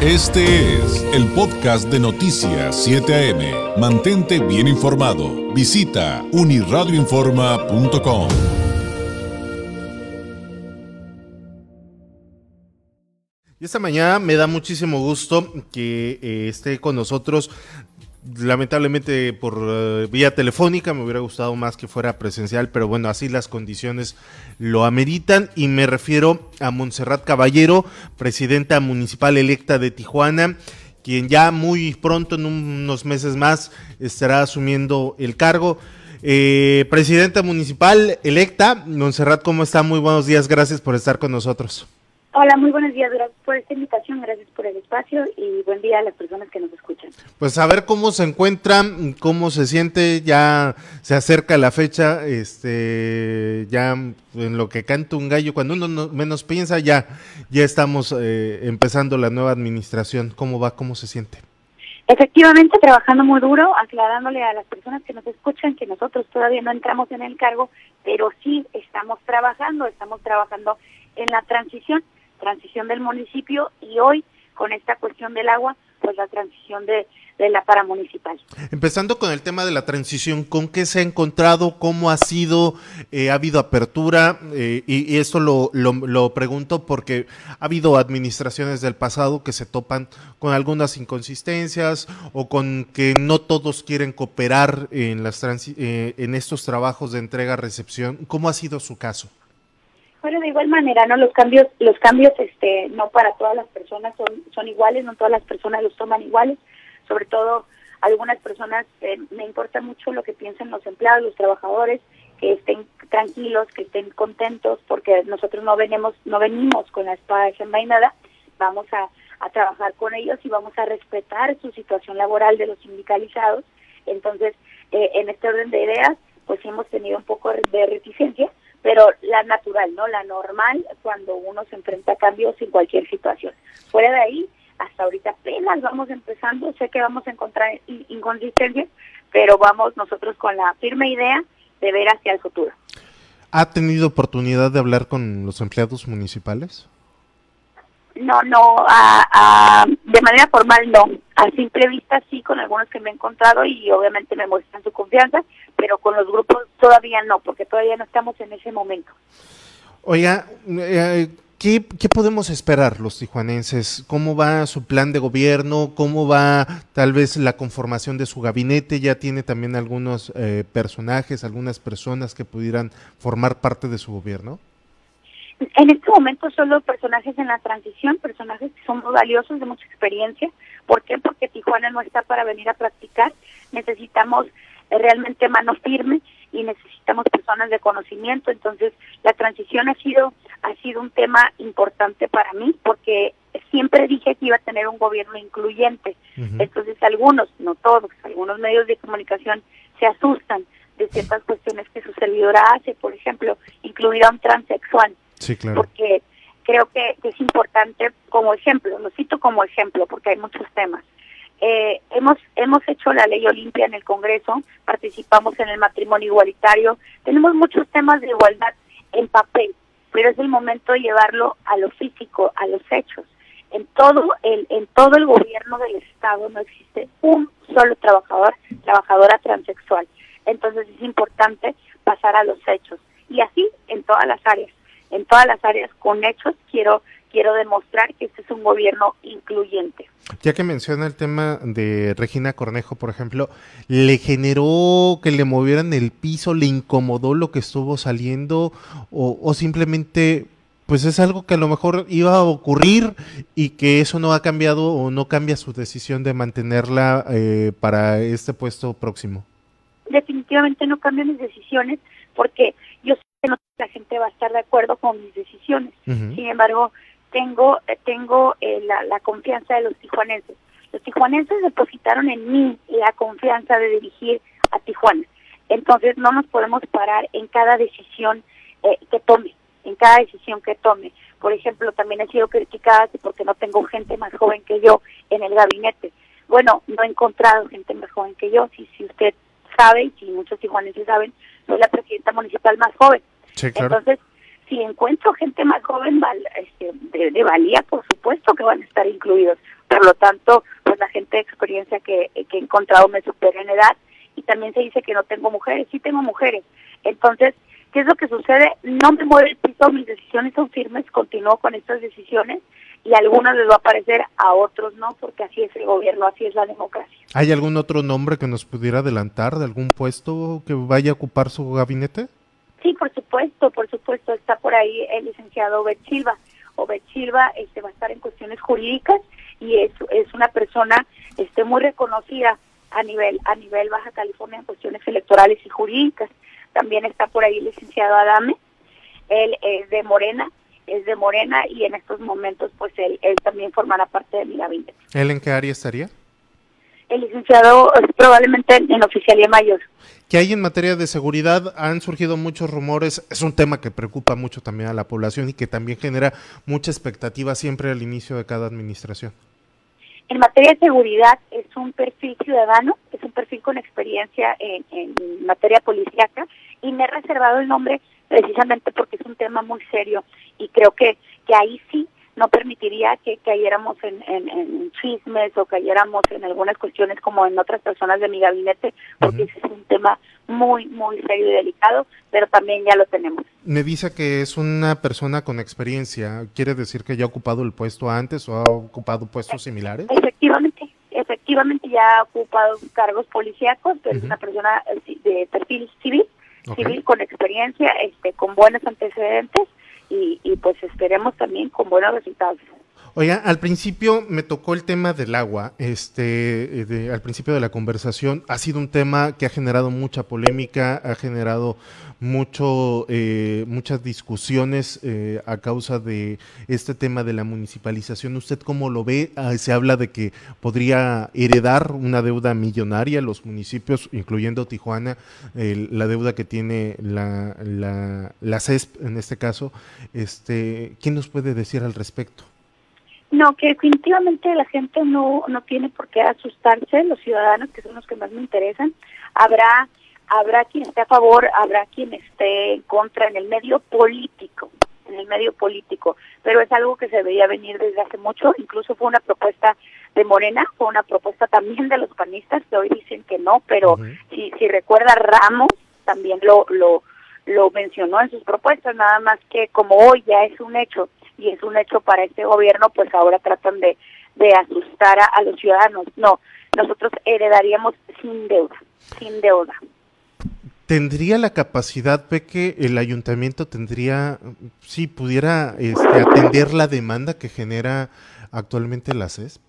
Este es el podcast de Noticias 7 AM. Mantente bien informado. Visita uniradioinforma.com. Y esta mañana me da muchísimo gusto que eh, esté con nosotros lamentablemente por eh, vía telefónica, me hubiera gustado más que fuera presencial, pero bueno, así las condiciones lo ameritan y me refiero a Montserrat Caballero, presidenta municipal electa de Tijuana, quien ya muy pronto, en unos meses más, estará asumiendo el cargo. Eh, presidenta municipal electa, Montserrat, ¿cómo está? Muy buenos días, gracias por estar con nosotros. Hola, muy buenos días. Gracias por esta invitación, gracias por el espacio y buen día a las personas que nos escuchan. Pues a ver cómo se encuentra, cómo se siente, ya se acerca la fecha, este, ya en lo que canta un gallo, cuando uno menos piensa, ya, ya estamos eh, empezando la nueva administración. ¿Cómo va? ¿Cómo se siente? Efectivamente, trabajando muy duro, aclarándole a las personas que nos escuchan que nosotros todavía no entramos en el cargo, pero sí estamos trabajando, estamos trabajando en la transición transición del municipio y hoy con esta cuestión del agua, pues la transición de, de la paramunicipal. Empezando con el tema de la transición, ¿con qué se ha encontrado? ¿Cómo ha sido? Eh, ¿Ha habido apertura? Eh, y, esto lo, lo, pregunto porque ha habido administraciones del pasado que se topan con algunas inconsistencias o con que no todos quieren cooperar en, las eh, en estos trabajos de entrega-recepción. ¿Cómo ha sido su caso? Bueno, de igual manera, ¿no? Los cambios, los cambios, este, no para todas las personas son, son iguales, no todas las personas los toman iguales, sobre todo algunas personas, eh, me importa mucho lo que piensen los empleados, los trabajadores, que estén tranquilos, que estén contentos, porque nosotros no venimos, no venimos con la espada desenvainada, vamos a, a trabajar con ellos y vamos a respetar su situación laboral de los sindicalizados. Entonces, eh, en este orden de ideas, pues hemos tenido un poco de reticencia, pero la natural, ¿no? La normal cuando uno se enfrenta a cambios en cualquier situación. Fuera de ahí, hasta ahorita apenas vamos empezando, sé que vamos a encontrar inconsistencias, pero vamos nosotros con la firme idea de ver hacia el futuro. ¿Ha tenido oportunidad de hablar con los empleados municipales? No, no, a, de manera formal no. A simple vista sí, con algunos que me he encontrado y obviamente me muestran su confianza, pero con los grupos todavía no, porque todavía no estamos en ese momento. Oiga, eh, ¿qué, ¿qué, podemos esperar los tijuanenses? ¿Cómo va su plan de gobierno? ¿Cómo va tal vez la conformación de su gabinete? ¿Ya tiene también algunos eh, personajes, algunas personas que pudieran formar parte de su gobierno? En este momento solo personajes en la transición, personajes que son muy valiosos, de mucha experiencia. ¿Por qué? Porque Tijuana no está para venir a practicar. Necesitamos eh, realmente mano firme y necesitamos personas de conocimiento. Entonces, la transición ha sido ha sido un tema importante para mí porque siempre dije que iba a tener un gobierno incluyente. Entonces, algunos, no todos, algunos medios de comunicación se asustan de ciertas cuestiones que su servidora hace, por ejemplo, incluir a un transexual Sí, claro. Porque creo que, es importante como ejemplo, lo cito como ejemplo porque hay muchos temas. Eh, hemos hemos hecho la ley Olimpia en el Congreso, participamos en el matrimonio igualitario, tenemos muchos temas de igualdad en papel, pero es el momento de llevarlo a lo físico, a los hechos. En todo el en todo el gobierno del estado no existe un solo trabajador, trabajadora transexual. Entonces es importante pasar a los hechos y así en todas las áreas en todas las áreas con hechos quiero quiero demostrar que este es un gobierno incluyente. Ya que menciona el tema de Regina Cornejo, por ejemplo, ¿le generó que le movieran el piso, le incomodó lo que estuvo saliendo o, o simplemente pues es algo que a lo mejor iba a ocurrir y que eso no ha cambiado o no cambia su decisión de mantenerla eh, para este puesto próximo? Definitivamente no cambia mis decisiones porque yo no la gente va a estar de acuerdo con mis decisiones. Sin embargo, tengo tengo eh, la, la, confianza de los tijuanenses. Los tijuanenses depositaron en mí la confianza de dirigir a Tijuana. Entonces no nos podemos parar en cada decisión eh, que tome, en cada decisión que tome. Por ejemplo, también he sido criticada porque no tengo gente más joven que yo en el gabinete. Bueno, no he encontrado gente más joven que yo. Si, si usted sabe, y si muchos tijuanenses saben, soy la presidenta municipal más joven. Entonces, si encuentro gente más joven este, de, valía, por supuesto que van a estar incluidos. por lo tanto, pues la gente de experiencia que, he encontrado me supera en edad y también se dice que no tengo mujeres, sí tengo mujeres. Entonces, ¿qué es lo que sucede? No me mueve el piso, mis decisiones son firmes, continúo con estas decisiones y a algunos les va a parecer, a otros no, porque así es el gobierno, así es la democracia. ¿Hay algún otro nombre que nos pudiera adelantar de algún puesto que vaya a ocupar su gabinete? Sí, por supuesto, por supuesto, está por ahí el licenciado Obed Silva. Obed Silva este, va a estar en cuestiones jurídicas y es, una persona este, muy reconocida a nivel, a nivel Baja California en cuestiones electorales y jurídicas. También está por ahí el licenciado Adame, él es de Morena, es de Morena y en estos momentos pues él, él también formará parte de mi gabinete. ¿Él en qué área estaría? El licenciado probablemente en oficialía mayor. ¿Qué hay en materia de seguridad? Han surgido muchos rumores, es un tema que preocupa mucho también a la población y que también genera mucha expectativa siempre al inicio de cada administración. En materia de seguridad es un perfil ciudadano, es un perfil con experiencia en, en materia policíaca y me he reservado el nombre precisamente porque es un tema muy serio y creo que, que ahí sí no permitiría que cayéramos en, en, chismes o cayéramos en algunas cuestiones como en otras personas de mi gabinete, porque ese es un tema muy, muy serio y delicado, pero también ya lo tenemos. Me dice que es una persona con experiencia, ¿quiere decir que ya ha ocupado el puesto antes o ha ocupado puestos similares? Efectivamente, efectivamente ya ha ocupado cargos policíacos, pero es una persona eh, de perfil civil, civil con experiencia, este, con buenos antecedentes y, y pues esperemos también con buenos resultados. Oiga, al principio me tocó el tema del agua, este, de, al principio de la conversación, ha sido un tema que ha generado mucha polémica, ha generado mucho, eh, muchas discusiones eh, a causa de este tema de la municipalización. ¿Usted cómo lo ve? Ah, se habla de que podría heredar una deuda millonaria los municipios, incluyendo Tijuana, la deuda que tiene la, la, la CESP en este caso. Este, ¿Quién nos puede decir al respecto? No, que definitivamente la gente no, no tiene por qué asustarse, los ciudadanos que son los que más me interesan. Habrá, habrá quien esté a favor, habrá quien esté en contra en el medio político, en el medio político, pero es algo que se veía venir desde hace mucho, incluso fue una propuesta de Morena, fue una propuesta también de los panistas que hoy dicen que no, pero si, si recuerda Ramos también lo, lo, lo mencionó en sus propuestas, nada más que como hoy ya es un hecho y es un hecho para este gobierno, pues ahora tratan de, de asustar a, a los ciudadanos. No, nosotros heredaríamos sin deuda, sin deuda. ¿Tendría la capacidad, Peque, el ayuntamiento tendría, si pudiera este, atender la demanda que genera actualmente la CESP?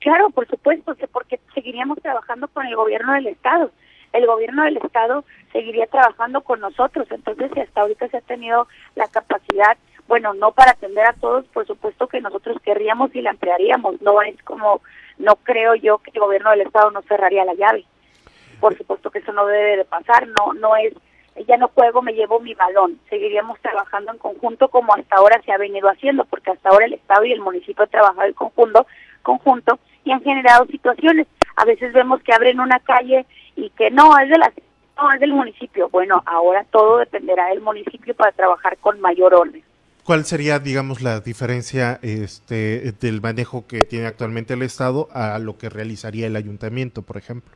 Claro, por supuesto, porque seguiríamos trabajando con el gobierno del Estado. El gobierno del Estado seguiría trabajando con nosotros. Entonces, si hasta ahorita se ha tenido la capacidad bueno, no para atender a todos, por supuesto que nosotros querríamos y la ampliaríamos, no es como, no creo yo que el gobierno del Estado no cerraría la llave, por supuesto que eso no debe de pasar, no, no es, ya no juego, me llevo mi balón, seguiríamos trabajando en conjunto como hasta ahora se ha venido haciendo, porque hasta ahora el Estado y el municipio han trabajado en conjunto, conjunto y han generado situaciones, a veces vemos que abren una calle y que no, es de la no, es del municipio. Bueno, ahora todo dependerá del municipio para trabajar con mayor orden. ¿Cuál sería, digamos, la diferencia este, del manejo que tiene actualmente el Estado a lo que realizaría el ayuntamiento, por ejemplo?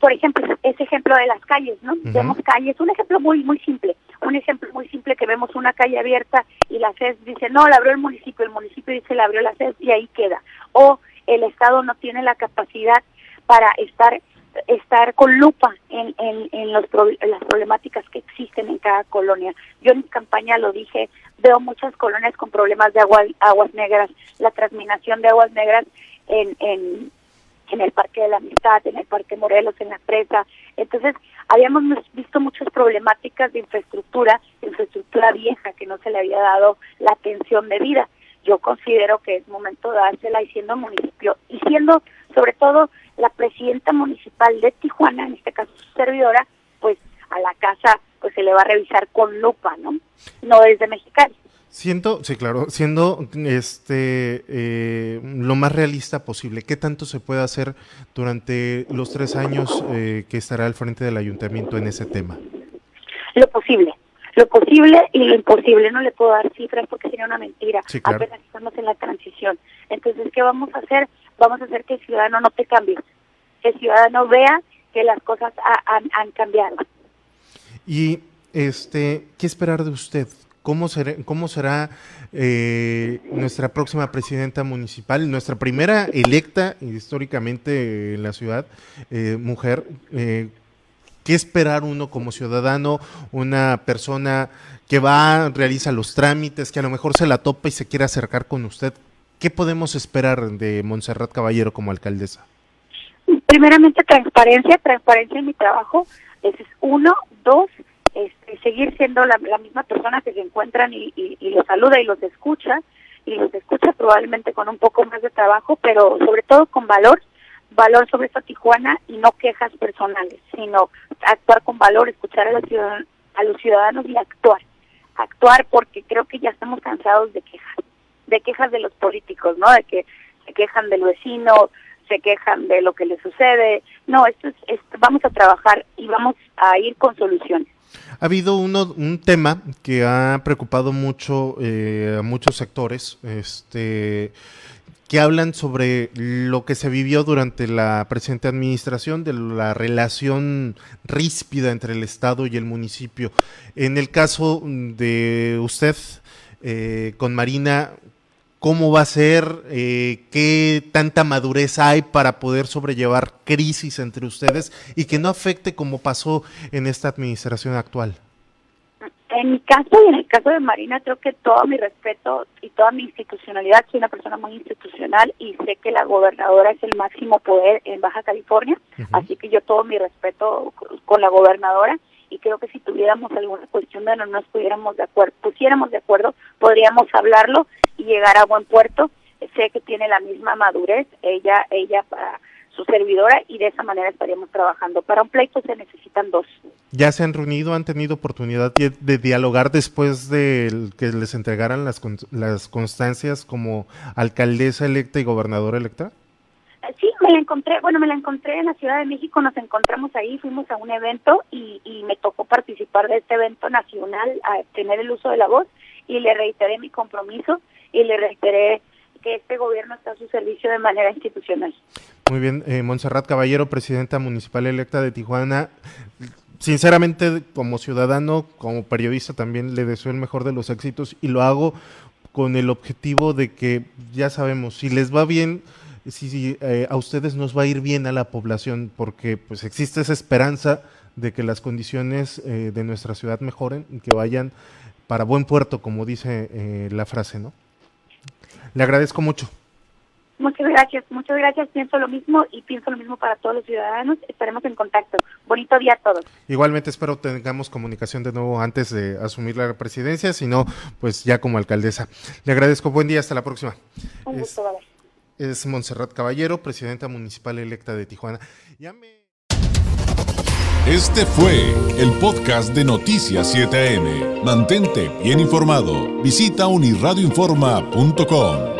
Por ejemplo, ese ejemplo de las calles, ¿no? Vemos calles, un ejemplo muy muy simple, un ejemplo muy simple que vemos una calle abierta y la CES dice, no, la abrió el municipio, el municipio dice, la abrió la CES y ahí queda. O el Estado no tiene la capacidad para estar estar con lupa en, en, en, los, en las problemáticas que existen en cada colonia. Yo en mi campaña lo dije, veo muchas colonias con problemas de agua, aguas negras, la transminación de aguas negras en, en, en el Parque de la Amistad, en el Parque Morelos, en la presa. Entonces, habíamos visto muchas problemáticas de infraestructura, infraestructura vieja que no se le había dado la atención debida. Yo considero que es momento de dársela y siendo municipio y siendo sobre todo la presidenta municipal de Tijuana, en este caso su servidora, pues a la casa pues se le va a revisar con lupa, ¿no? No desde Mexicali. Siendo, sí, claro, siendo este eh, lo más realista posible, ¿qué tanto se puede hacer durante los tres años eh, que estará al frente del ayuntamiento en ese tema? Lo posible, lo posible y lo imposible. No le puedo dar cifras porque sería una mentira. Sí, claro. Apenas estamos en la transición. Entonces, ¿qué vamos a hacer? vamos a hacer que el ciudadano no te cambie, el ciudadano vea que las cosas han, cambiado. Y este, ¿qué esperar de usted? ¿Cómo será, cómo será eh, nuestra próxima presidenta municipal, nuestra primera electa históricamente en la ciudad, eh, mujer? Eh, ¿Qué esperar uno como ciudadano, una persona que va, realiza los trámites, que a lo mejor se la topa y se quiere acercar con usted? ¿Qué podemos esperar de Montserrat Caballero como alcaldesa? Primeramente, transparencia, transparencia en mi trabajo. Ese es uno. Dos, este, seguir siendo la, misma persona que se encuentran y, y, los saluda y los escucha. Y los escucha probablemente con un poco más de trabajo, pero sobre todo con valor. Valor sobre esta Tijuana y no quejas personales, sino actuar con valor, escuchar a los a los ciudadanos y actuar. Actuar porque creo que ya estamos cansados de quejas, de quejas de los políticos, ¿no? De que se quejan del vecino, se quejan de lo que les sucede. No, esto es, vamos a trabajar y vamos a ir con soluciones. Ha habido uno, un tema que ha preocupado mucho eh, a muchos sectores, este, que hablan sobre lo que se vivió durante la presente administración, de la relación ríspida entre el Estado y el municipio. En el caso de usted, eh, con Marina, cómo va a ser, eh, qué tanta madurez hay para poder sobrellevar crisis entre ustedes y que no afecte como pasó en esta administración actual. En mi caso y en el caso de Marina, creo que todo mi respeto y toda mi institucionalidad, soy una persona muy institucional y sé que la gobernadora es el máximo poder en Baja California, así que yo todo mi respeto con la gobernadora y creo que si tuviéramos alguna cuestión de no nos pudiéramos de acuerdo, pusiéramos de acuerdo, podríamos hablarlo y llegar a buen puerto. Sé que tiene la misma madurez, ella, ella para su servidora y de esa manera estaríamos trabajando. Para un pleito se necesitan dos. ¿Ya se han reunido, han tenido oportunidad de, dialogar después de que les entregaran las, las constancias como alcaldesa electa y gobernadora electa? Sí, me la encontré, bueno, me la encontré en la Ciudad de México, nos encontramos ahí, fuimos a un evento y, me tocó participar de este evento nacional, a tener el uso de la voz y le reiteré mi compromiso y le reiteré que este gobierno está a su servicio de manera institucional. Muy bien, eh, Montserrat Caballero, presidenta municipal electa de Tijuana. Sinceramente, como ciudadano, como periodista, también le deseo el mejor de los éxitos y lo hago con el objetivo de que, ya sabemos, si les va bien, si, eh, a ustedes nos va a ir bien a la población, porque pues existe esa esperanza de que las condiciones eh, de nuestra ciudad mejoren y que vayan para buen puerto, como dice eh, la frase, ¿no? Le agradezco mucho. Muchas gracias, muchas gracias. Pienso lo mismo y pienso lo mismo para todos los ciudadanos. Estaremos en contacto. Bonito día a todos. Igualmente espero tengamos comunicación de nuevo antes de asumir la presidencia, si no, pues ya como alcaldesa. Le agradezco. Buen día. Hasta la próxima. Un gusto, es, es Montserrat Caballero, presidenta municipal electa de Tijuana. Este fue el podcast de Noticias 7am. Mantente bien informado. Visita unirradioinforma.com.